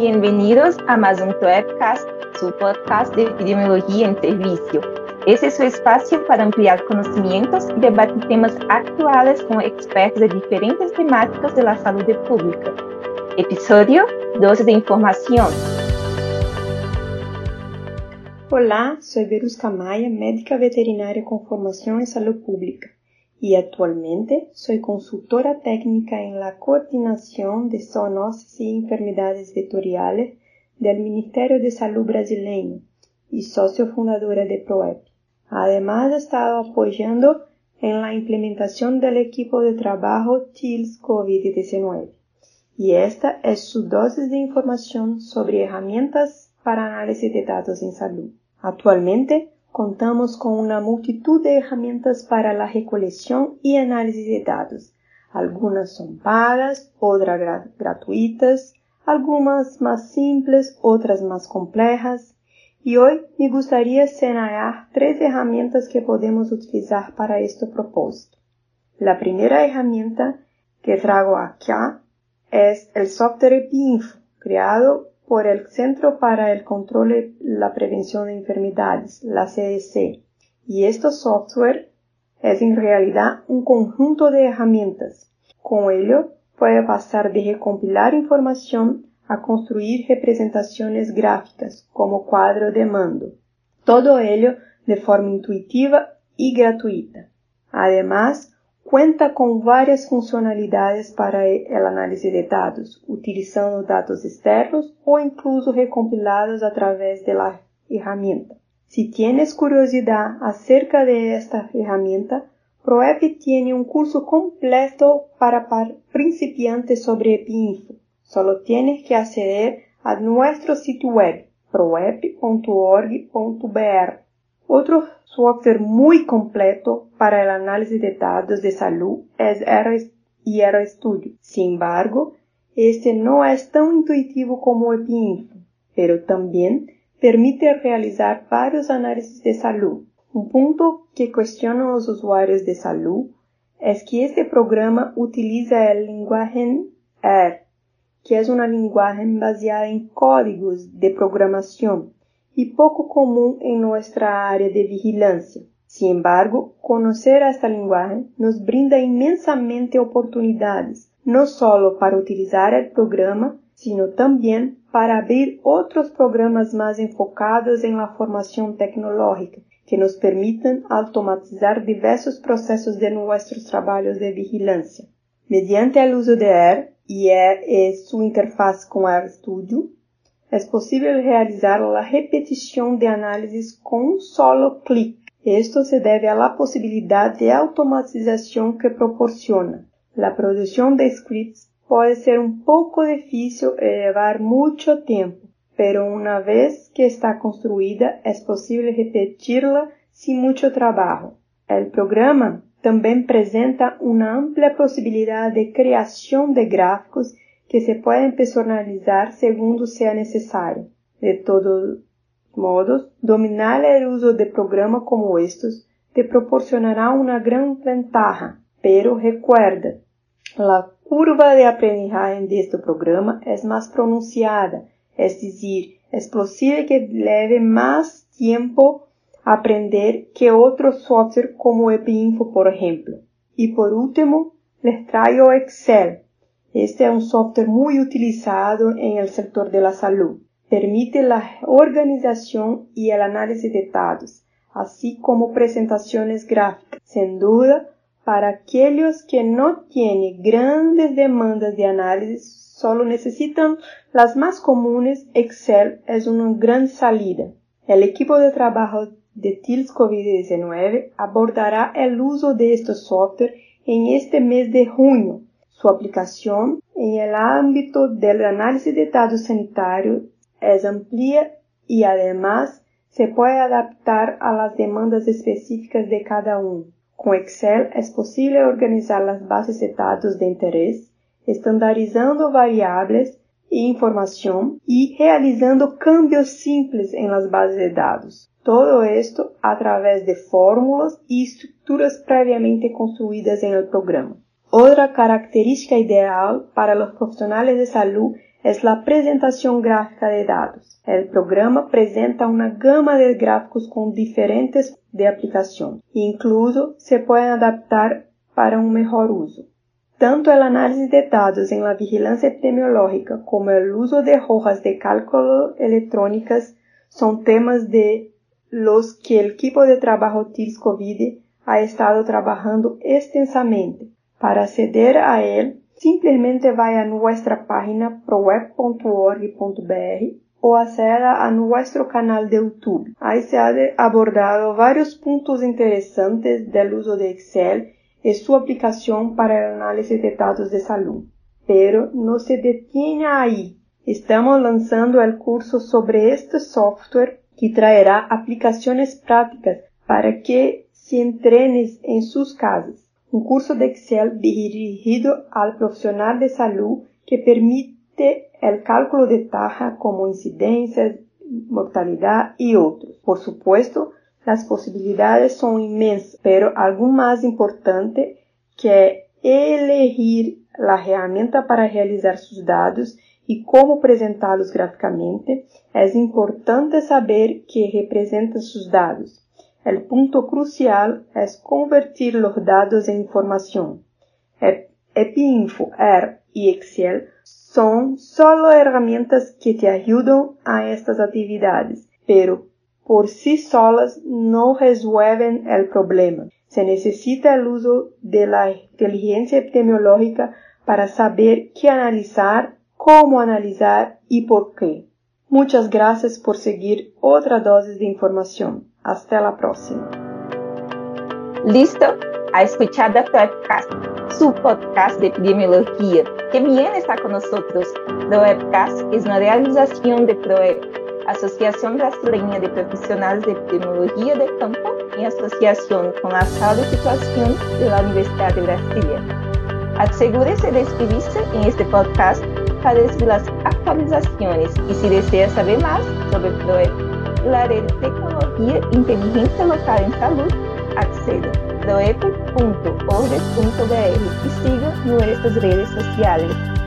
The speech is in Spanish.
Bienvenidos a Amazon Webcast, su podcast de epidemiología en servicio. Este es su espacio para ampliar conocimientos y debatir temas actuales con expertos de diferentes temáticas de la salud pública. Episodio 12 de información. Hola, soy Verusca Maya, médica veterinaria con formación en salud pública y actualmente soy consultora técnica en la coordinación de zoonoses y enfermedades vectoriales del Ministerio de Salud brasileño y socio fundadora de PROEP. Además, he estado apoyando en la implementación del equipo de trabajo TILS COVID-19. Y esta es su dosis de información sobre herramientas para análisis de datos en salud. Actualmente, contamos con una multitud de herramientas para la recolección y análisis de datos. Algunas son pagas, otras gratuitas, algunas más simples, otras más complejas. Y hoy me gustaría señalar tres herramientas que podemos utilizar para este propósito. La primera herramienta que traigo aquí es el software EpiInfo, creado por el Centro para el Control y la Prevención de Enfermedades, la CDC. Y este software es en realidad un conjunto de herramientas. Con ello puede pasar de recompilar información a construir representaciones gráficas como cuadro de mando. Todo ello de forma intuitiva y gratuita. Además, Cuenta com várias funcionalidades para a análise de dados, utilizando dados externos ou incluso recompilados através da ferramenta. Se tienes curiosidade acerca de esta ferramenta, ProEP tiene um curso completo para, principiantes sobre EPINFO. Solo tienes que aceder a nosso site web proep.org.br Otro software muy completo para el análisis de datos de salud es RStudio. Sin embargo, este no es tan intuitivo como EpiInfo, pero también permite realizar varios análisis de salud. Un punto que cuestionan los usuarios de salud es que este programa utiliza el lenguaje R, que es una lenguaje basada en códigos de programación y poco común en nuestra área de vigilancia. Sin embargo, conocer esta lenguaje nos brinda inmensamente oportunidades, no solo para utilizar el programa, sino también para abrir otros programas más enfocados en la formación tecnológica, que nos permitan automatizar diversos procesos de nuestros trabajos de vigilancia. Mediante el uso de R e, su interfaz con RStudio, é possível realizar a repetição de análises com um solo clic. Esto se deve à possibilidade de automatização que proporciona. A produção de scripts pode ser um pouco difícil e levar muito tempo, pero uma vez que está construída, é possível repeti-la sem muito trabalho. O programa também apresenta uma ampla possibilidade de criação de gráficos que se pueden personalizar segundo sea necesario. De todos modos, dominar el uso de programas como estos te proporcionará una gran ventaja, pero recuerda, la curva de aprendizaje de este programa es más pronunciada, es decir, es posible que lleve más tiempo aprender que otro software como EpiInfo, por ejemplo. Y por último, les traigo Excel, este es un software muy utilizado en el sector de la salud. Permite la organización y el análisis de datos, así como presentaciones gráficas. Sin duda, para aquellos que no tienen grandes demandas de análisis, solo necesitan las más comunes, Excel es una gran salida. El equipo de trabajo de TILS COVID-19 abordará el uso de este software en este mes de junio su aplicación en el ámbito del análisis de datos sanitarios es amplia y además se puede adaptar a las demandas específicas de cada uno. Con Excel es posible organizar las bases de datos de interés, estandarizando variables e información y realizando cambios simples en las bases de datos. Todo esto a través de fórmulas y estructuras previamente construidas en el programa. Otra característica ideal para los profesionales de salud es la presentación gráfica de datos. El programa presenta una gama de gráficos con diferentes de aplicación. Incluso se pueden adaptar para un mejor uso. Tanto el análisis de datos en la vigilancia epidemiológica como el uso de hojas de cálculo electrónicas son temas de los que el equipo de trabajo TILS COVID ha estado trabajando extensamente. Para aceder a ele, simplesmente vai a nossa página proweb.org.br ou aceda a nosso canal de YouTube. Aí se ha abordado vários pontos interessantes do uso de Excel e sua aplicação para análise de dados de saúde. Pero não se detenha aí. Estamos lançando o curso sobre este software que traerá aplicações práticas para que se entrenes em suas casas. Un curso de Excel dirigido al profesional de salud que permite el cálculo de taja como incidencias, mortalidad y otros. Por supuesto, las posibilidades son inmensas, pero algo más importante que elegir la herramienta para realizar sus datos y cómo presentarlos gráficamente, es importante saber qué representan sus dados. El punto crucial es convertir los datos en información. EpiInfo, R y Excel son solo herramientas que te ayudan a estas actividades, pero por sí solas no resuelven el problema. Se necesita el uso de la inteligencia epidemiológica para saber qué analizar, cómo analizar y por qué. Muchas gracias por seguir otra dosis de información. Hasta la próxima. Listo a escuchar da Webcast, su podcast de epidemiología. Que bien está con nosotros. The Webcast es una realización de PROEP, Asociación Brasileña de Profesionales de Epidemiología de Campo, en asociación con la Sala de Situación de la Universidad de Brasilia. Asegúrese de inscribirse en este podcast para recibir las actualizaciones y si desea saber más sobre PROEP, laredes tecnologia, inteligência local em saúde, acceda doep.org.br e siga nuestras redes sociais.